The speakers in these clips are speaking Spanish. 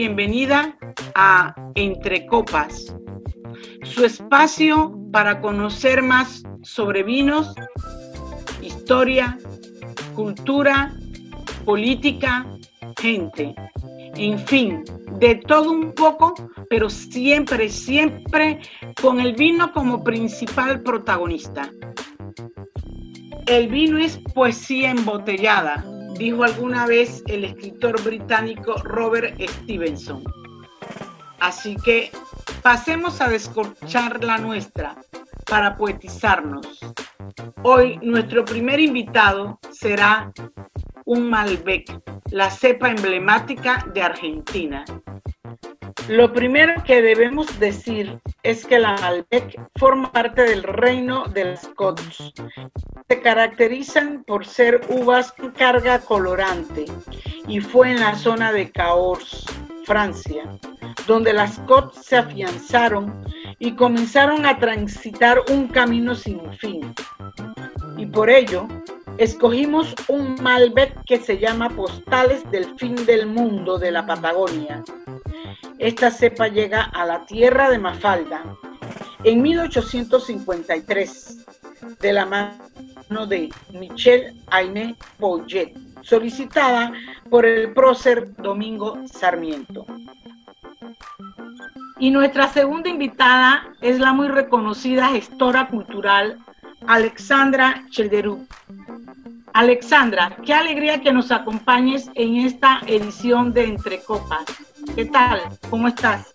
bienvenida a Entre Copas, su espacio para conocer más sobre vinos, historia, cultura, política, gente, en fin, de todo un poco, pero siempre, siempre con el vino como principal protagonista. El vino es poesía embotellada, dijo alguna vez el escritor británico Robert Stevenson. Así que pasemos a descorchar la nuestra para poetizarnos. Hoy nuestro primer invitado será un Malbec, la cepa emblemática de Argentina. Lo primero que debemos decir es que la Malbec forma parte del reino de las Côtes. Se caracterizan por ser uvas con carga colorante y fue en la zona de Cahors, Francia, donde las Côtes se afianzaron y comenzaron a transitar un camino sin fin. Y por ello, escogimos un Malbec que se llama Postales del Fin del Mundo de la Patagonia esta cepa llega a la tierra de Mafalda en 1853 de la mano de Michel Aimé Poyet, solicitada por el prócer Domingo Sarmiento. Y nuestra segunda invitada es la muy reconocida gestora cultural Alexandra Chelderú. Alexandra, qué alegría que nos acompañes en esta edición de Entre Copas. ¿Qué tal? ¿Cómo estás?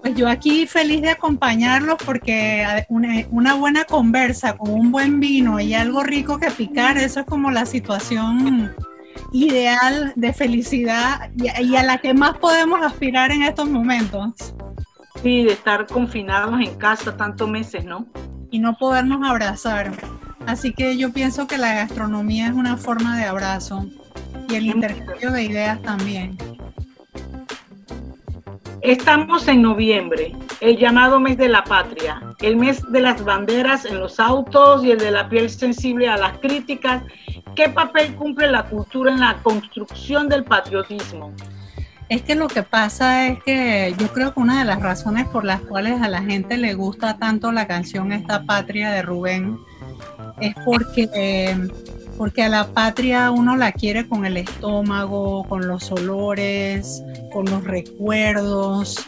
Pues yo aquí feliz de acompañarlos porque una, buena conversa con un buen vino y algo rico que picar, eso es como la situación ideal de felicidad y, a la que más podemos aspirar en estos momentos. Sí, de estar confinados en casa tantos meses, ¿no? Y no podernos abrazar. Así que yo pienso que la gastronomía es una forma de abrazo y el intercambio de ideas también. Estamos en noviembre, el llamado mes de la patria, el mes de las banderas en los autos y el de la piel sensible a las críticas. ¿Qué papel cumple la cultura en la construcción del patriotismo? Es que lo que pasa es que yo creo que una de las razones por las cuales a la gente le gusta tanto la canción Esta Patria de Rubén es porque porque a la patria uno la quiere con el estómago, con los olores, con los recuerdos.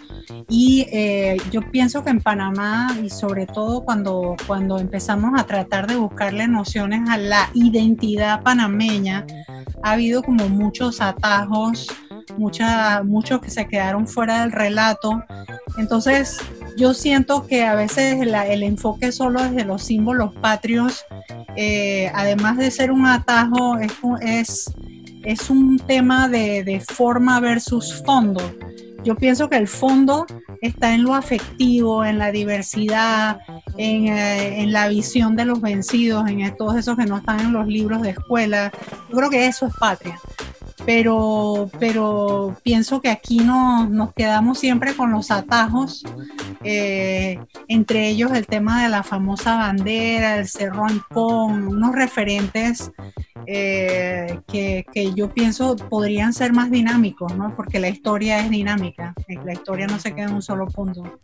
Y eh, yo pienso que en Panamá, y sobre todo cuando, cuando empezamos a tratar de buscarle nociones a la identidad panameña, ha habido como muchos atajos, mucha, muchos que se quedaron fuera del relato. Entonces, yo siento que a veces el enfoque solo desde los símbolos patrios, eh, además de ser un atajo, es, es, un tema de, forma versus fondo. Yo pienso que el fondo está en lo afectivo, en la diversidad, en, eh, en, la visión de los vencidos, en todos esos que no están en los libros de escuela. Yo creo que eso es patria pero, pero pienso que aquí no, nos quedamos siempre con los atajos, eh, entre ellos el tema de la famosa bandera, el Cerro Ancón, unos referentes eh, que, que, yo pienso podrían ser más dinámicos, ¿no? porque la historia es dinámica, la historia no se queda en un solo punto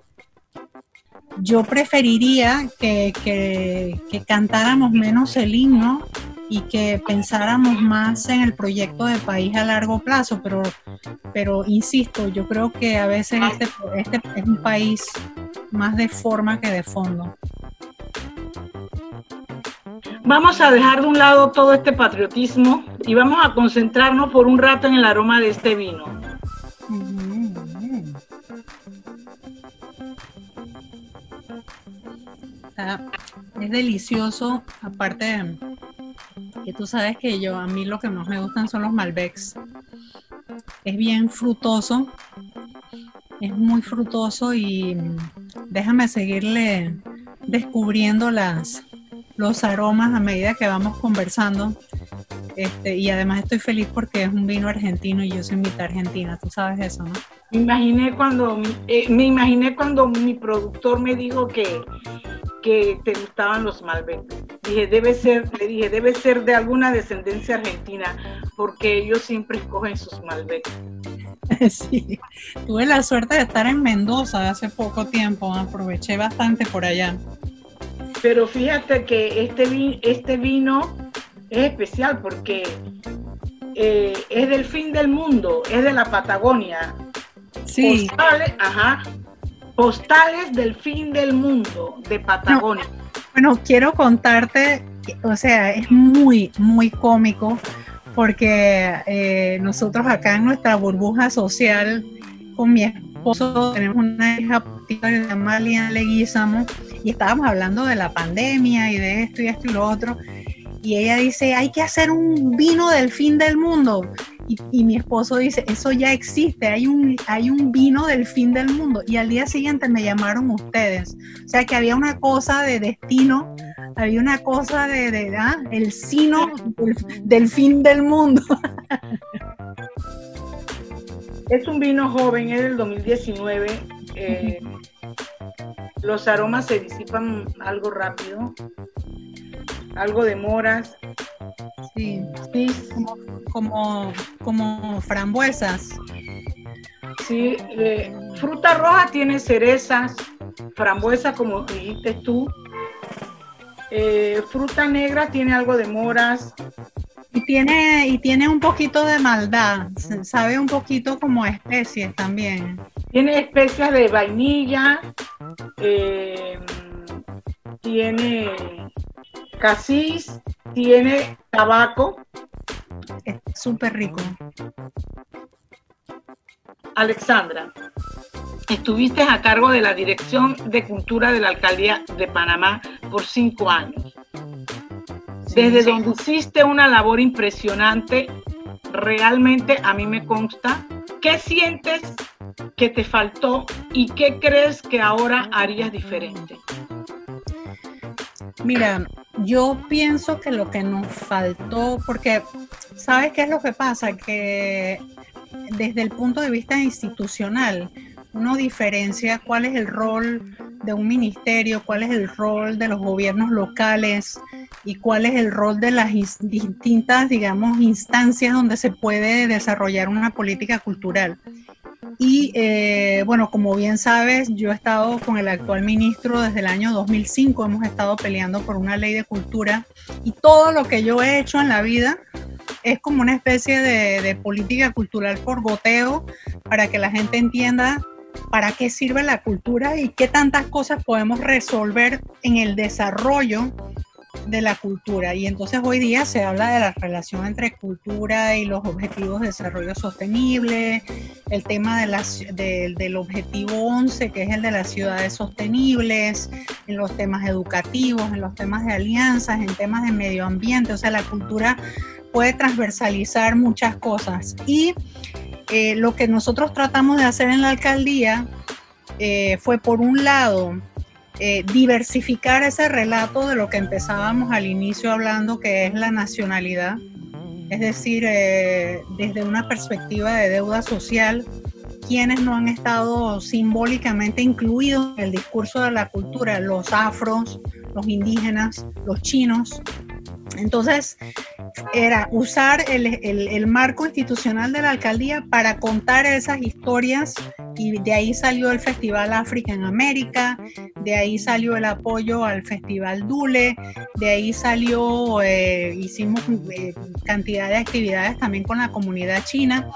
yo preferiría que, que, que, cantáramos menos el himno y que pensáramos más en el proyecto de país a largo plazo, pero, pero insisto, yo creo que a veces este, este es un país más de forma que de fondo. Vamos a dejar de un lado todo este patriotismo y vamos a concentrarnos por un rato en el aroma de este vino. es delicioso, aparte de que tú sabes que yo, a mí lo que más me gustan son los Malbecs. Es bien frutoso, es muy frutoso y déjame seguirle descubriendo las, los aromas a medida que vamos conversando. Este, y además estoy feliz porque es un vino argentino y yo soy mitad argentina, tú sabes eso, ¿no? Me imaginé cuando, eh, me imaginé cuando mi productor me dijo que, que te gustaban los Malbec. Dije, debe ser, le dije, debe ser de alguna descendencia argentina, porque ellos siempre escogen sus Malbec. Sí, tuve la suerte de estar en Mendoza hace poco tiempo, aproveché bastante por allá. Pero fíjate que este, este vino es especial porque eh, es del fin del mundo, es de la Patagonia. Sí. Postales, ajá, postales del fin del mundo de Patagonia. Bueno, quiero contarte, o sea, es muy, muy cómico porque eh, nosotros acá en nuestra burbuja social con mi esposo tenemos una hija que se llama Lian Leguizamo y estábamos hablando de la pandemia y de esto y esto y lo otro y ella dice, hay que hacer un vino del fin del mundo. Y, mi esposo dice, eso ya existe, hay un, hay un vino del fin del mundo. Y al día siguiente me llamaron ustedes. O sea que había una cosa de destino, había una cosa de, de ¿ah? el sino del, fin del mundo. Es un vino joven, es del 2019. Eh, los aromas se disipan algo rápido algo de moras. Sí, sí. Como, como, frambuesas. Sí, eh, fruta roja tiene cerezas, frambuesa como dijiste tú. Eh, fruta negra tiene algo de moras. Y tiene, y tiene un poquito de maldad, sabe un poquito como especies también. Tiene especias de vainilla, eh, tiene Casís tiene tabaco. Es súper rico. Alexandra, estuviste a cargo de la Dirección de Cultura de la Alcaldía de Panamá por cinco años. Desde donde hiciste una labor impresionante, realmente a mí me consta. ¿Qué sientes que te faltó y qué crees que ahora harías diferente? Mira, yo pienso que lo que nos faltó, porque ¿sabes qué es lo que pasa? Que desde el punto de vista institucional, uno diferencia cuál es el rol de un ministerio, cuál es el rol de los gobiernos locales y cuál es el rol de las distintas, digamos, instancias donde se puede desarrollar una política cultural. Y eh, bueno, como bien sabes, yo he estado con el actual ministro desde el año 2005, hemos estado peleando por una ley de cultura y todo lo que yo he hecho en la vida es como una especie de, de política cultural por goteo para que la gente entienda para qué sirve la cultura y qué tantas cosas podemos resolver en el desarrollo de la cultura. Y entonces hoy día se habla de la relación entre cultura y los objetivos de desarrollo sostenible, el tema de las, del objetivo 11, que es el de las ciudades sostenibles, en los temas educativos, en los temas de alianzas, en temas de medio ambiente. O sea, la cultura puede transversalizar muchas cosas. Y eh, lo que nosotros tratamos de hacer en la alcaldía eh, fue, por un lado, eh, diversificar ese relato de lo que empezábamos al inicio hablando, que es la nacionalidad, es decir, eh, desde una perspectiva de deuda social, quienes no han estado simbólicamente incluidos en el discurso de la cultura, los afros, los indígenas, los chinos. Entonces, era usar el, marco institucional de la alcaldía para contar esas historias y de ahí salió el Festival África en América, de ahí salió el apoyo al Festival Dule, de ahí salió, eh, hicimos eh, cantidad de actividades también con la comunidad china,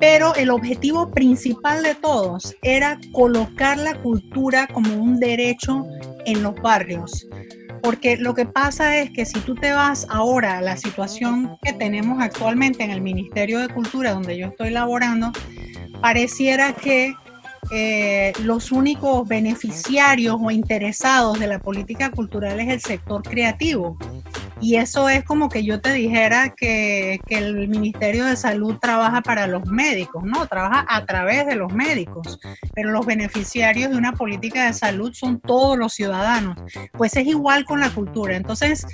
pero el objetivo principal de todos era colocar la cultura como un derecho en los barrios. Porque lo que pasa es que si tú te vas ahora a la situación que tenemos actualmente en el Ministerio de Cultura, donde yo estoy laborando, pareciera que eh, los únicos beneficiarios o interesados de la política cultural es el sector creativo. Y eso es como que yo te dijera que, que, el Ministerio de Salud trabaja para los médicos, ¿no? Trabaja a través de los médicos, pero los beneficiarios de una política de salud son todos los ciudadanos. Pues es igual con la cultura. Entonces,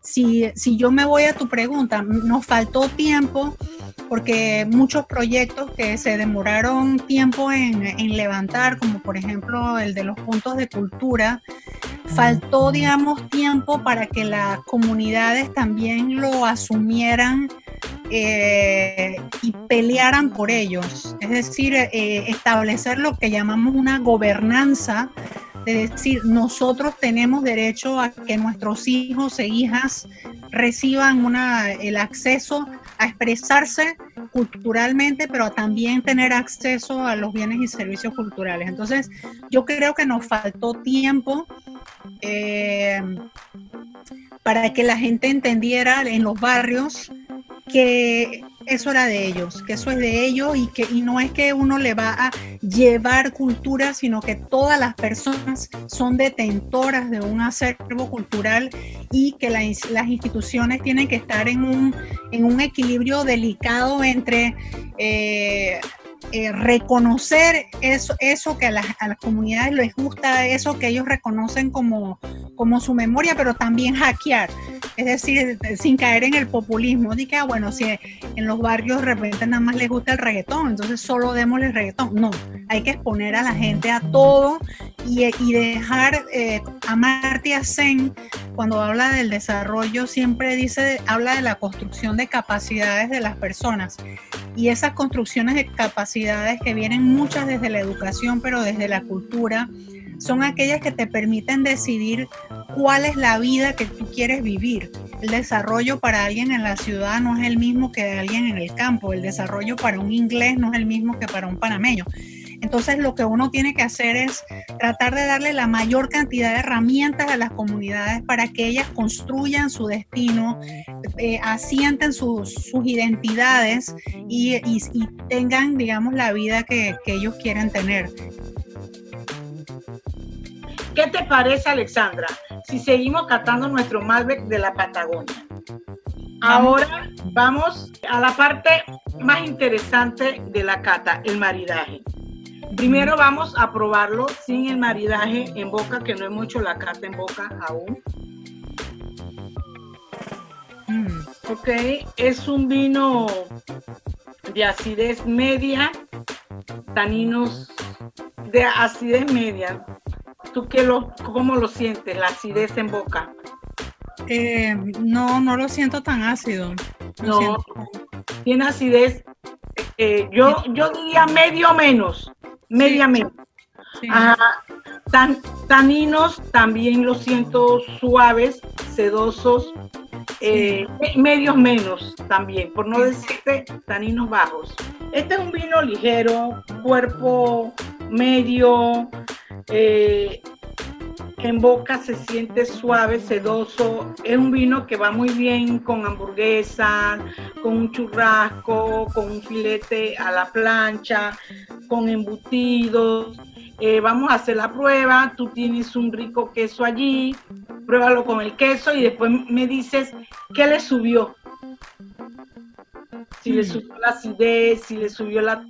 si, si yo me voy a tu pregunta, nos faltó tiempo porque muchos proyectos que se demoraron tiempo en, levantar, como por ejemplo el de los puntos de cultura, faltó, digamos, tiempo para que las comunidades también lo asumieran eh, y pelearan por ellos. Es decir, eh, establecer lo que llamamos una gobernanza, de decir, nosotros tenemos derecho a que nuestros hijos e hijas reciban una, el acceso a expresarse culturalmente, pero también tener acceso a los bienes y servicios culturales. Entonces, yo creo que nos faltó tiempo eh, para que la gente entendiera en los barrios que eso era de ellos, que eso es de ellos y que y no es que uno le va a llevar cultura, sino que todas las personas son detentoras de un acervo cultural y que las instituciones tienen que estar en un, en un equilibrio delicado entre eh, eh, reconocer eso, eso que a las, comunidades les gusta, eso que ellos reconocen como, como su memoria, pero también hackear, es decir, sin caer en el populismo, de que, ah, bueno, si en los barrios de repente nada más les gusta el reggaetón, entonces solo démosle reggaetón. No, hay que exponer a la gente a todo y, y dejar eh, a Martia Sen, cuando habla del desarrollo, siempre dice, habla de la construcción de capacidades de las personas. Y esas construcciones de capacidades que vienen muchas desde la educación, pero desde la cultura, son aquellas que te permiten decidir cuál es la vida que tú quieres vivir. El desarrollo para alguien en la ciudad no es el mismo que de alguien en el campo. El desarrollo para un inglés no es el mismo que para un panameño. Entonces lo que uno tiene que hacer es tratar de darle la mayor cantidad de herramientas a las comunidades para que ellas construyan su destino, eh, asienten sus, identidades y, tengan, digamos, la vida que, que ellos quieren tener. ¿Qué te parece, Alexandra, si seguimos catando nuestro Malbec de la Patagonia? Ahora vamos a la parte más interesante de la cata, el maridaje. Primero vamos a probarlo sin el maridaje en boca, que no hemos hecho la carta en boca aún. Mm. Ok, es un vino de acidez media, taninos de acidez media. ¿Tú qué lo, cómo lo sientes, la acidez en boca? Eh, no, no lo siento tan ácido. no, tiene acidez, eh, yo, yo diría medio menos mediamente. Tan, taninos también los siento suaves, sedosos, eh, medios menos también, por no decirte taninos bajos. Este es un vino ligero, cuerpo medio, eh, en boca se siente suave, sedoso. Es un vino que va muy bien con hamburguesas, con un churrasco, con un filete a la plancha, con embutidos. Eh, vamos a hacer la prueba, tú tienes un rico queso allí, pruébalo con el queso y después me dices qué le subió. Si le mm. subió la acidez, si le subió la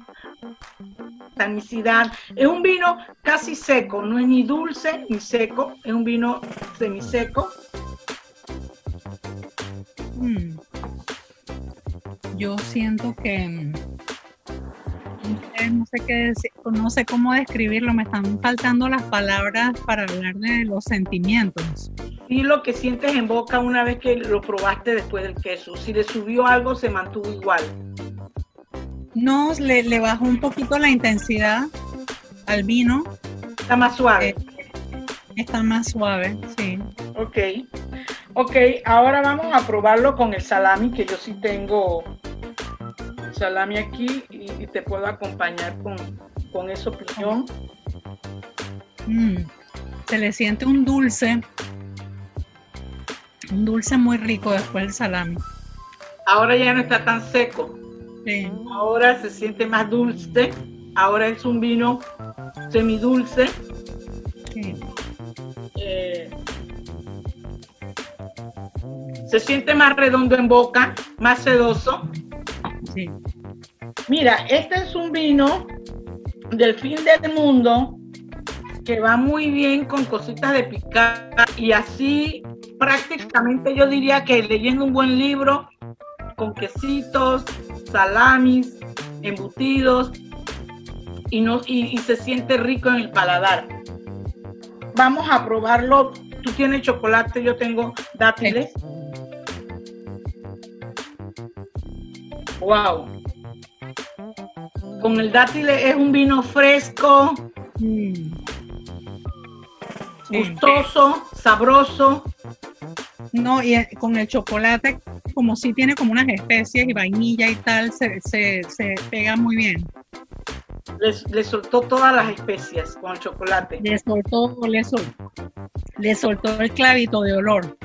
tanicidad. Es un vino casi seco, no es ni dulce ni seco, es un vino semiseco. Mm. Yo siento que no sé qué no sé cómo describirlo, me están faltando las palabras para hablar de los sentimientos. Y lo que sientes en boca una vez que lo probaste después del queso. Si le subió algo, se mantuvo igual. No, le, le bajó un poquito la intensidad al vino. Está más suave. Eh, está más suave, sí. Ok. Ok, ahora vamos a probarlo con el salami, que yo sí tengo salami aquí y, te puedo acompañar con, con eso piñón. Mm, se le siente un dulce, un dulce muy rico después del salami. Ahora ya no está tan seco. Ahora se siente más dulce. Ahora es un vino semidulce. Sí. Eh, se siente más redondo en boca, más sedoso. Mira, este es un vino del fin del mundo que va muy bien con cositas de picar y así prácticamente yo diría que leyendo un buen libro con quesitos, salamis, embutidos y, no, y, se siente rico en el paladar. Vamos a probarlo. Tú tienes chocolate, yo tengo dátiles. Wow. Con el dátil es un vino fresco, mm. gustoso, sabroso. No, y con el chocolate, como si tiene como unas especies y vainilla y tal, se, se, pega muy bien. Le, soltó todas las especias con el chocolate. Le soltó, le soltó, le soltó el clavito de olor.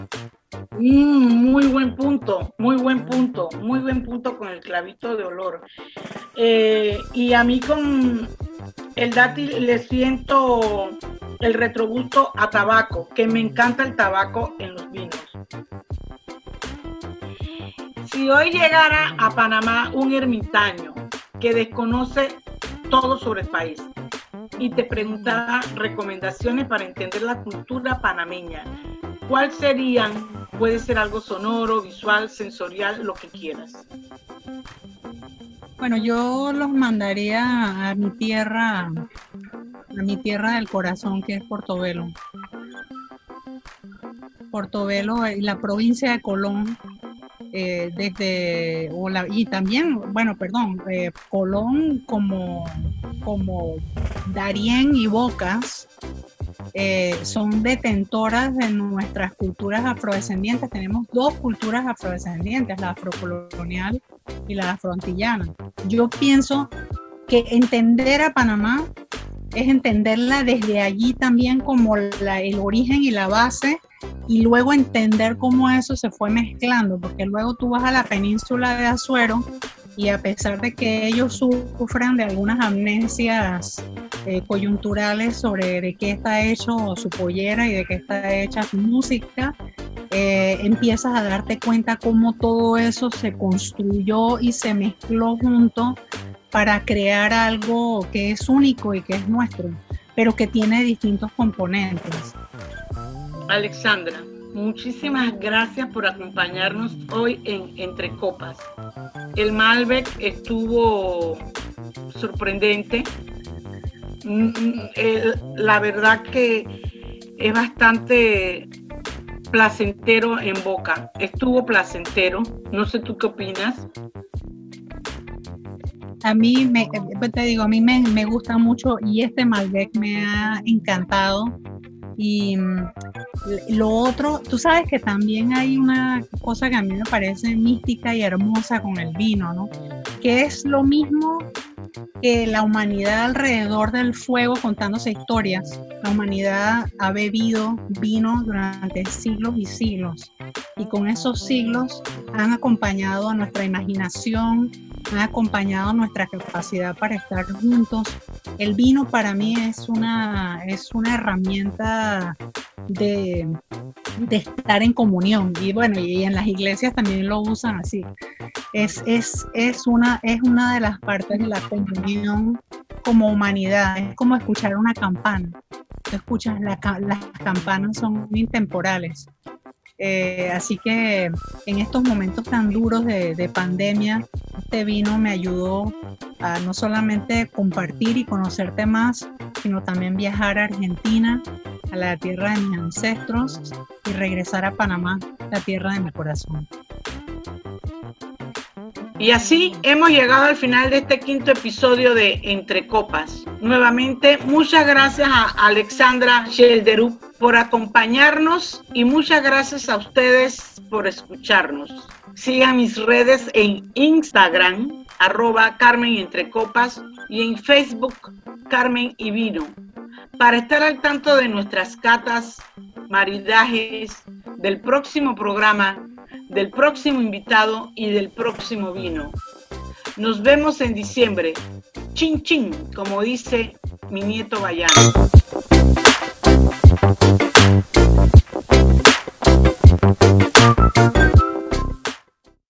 Mm, muy buen punto, muy buen punto, muy buen punto con el clavito de olor. Eh, y a mí con el dátil le siento el retrogusto a tabaco, que me encanta el tabaco en los vinos. Si hoy llegara a Panamá un ermitaño que desconoce todo sobre el país y te preguntara recomendaciones para entender la cultura panameña, ¿cuáles serían Puede ser algo sonoro, visual, sensorial, lo que quieras. Bueno, yo los mandaría a mi tierra, a mi tierra del corazón, que es Portobelo. Portobelo y la provincia de Colón, eh, desde, y también, bueno, perdón, eh, Colón como, como Darién y Bocas, eh, son detentoras de nuestras culturas afrodescendientes. Tenemos dos culturas afrodescendientes, la afrocolonial y la afroantillana. Yo pienso que entender a Panamá es entenderla desde allí también como el origen y la base y luego entender cómo eso se fue mezclando, porque luego tú vas a la península de Azuero y a pesar de que ellos sufran de algunas amnesias eh, coyunturales sobre de qué está hecho su pollera y de qué está hecha su música, eh, empiezas a darte cuenta cómo todo eso se construyó y se mezcló junto para crear algo que es único y que es nuestro, pero que tiene distintos componentes. Alexandra, muchísimas gracias por acompañarnos hoy en Entre Copas. El Malbec estuvo sorprendente. Mm, mm, la verdad que es bastante placentero en boca. Estuvo placentero. No sé tú qué opinas. A mí, me, te digo, a mí me, me gusta mucho y este Malbec me ha encantado. Y mm, lo otro, tú sabes que también hay una cosa que a mí me parece mística y hermosa con el vino, ¿no? Que es lo mismo que la humanidad alrededor del fuego contándose historias. La humanidad ha bebido vino durante siglos y siglos y con esos siglos han acompañado a nuestra imaginación, han acompañado nuestra capacidad para estar juntos. El vino para mí es una, es una herramienta de, de estar en comunión y bueno, y en las iglesias también lo usan así. Es, es, es, una, es una de las partes de la comunión como humanidad, es como escuchar una campana. escuchas, las campanas son intemporales. Eh, así que en estos momentos tan duros de, pandemia, este vino me ayudó a no solamente compartir y conocerte más, sino también viajar a Argentina, a la tierra de mis ancestros y regresar a Panamá, la tierra de mi corazón. Y así hemos llegado al final de este quinto episodio de Entre Copas. Nuevamente, muchas gracias a Alexandra Shelderup por acompañarnos y muchas gracias a ustedes por escucharnos. Sigan mis redes en Instagram, arroba Carmen Entre Copas y en Facebook Carmen y Vino, para estar al tanto de nuestras catas, maridajes, del próximo programa del próximo invitado y del próximo vino. Nos vemos en diciembre. Chin chin, como dice mi nieto Bayano. Thank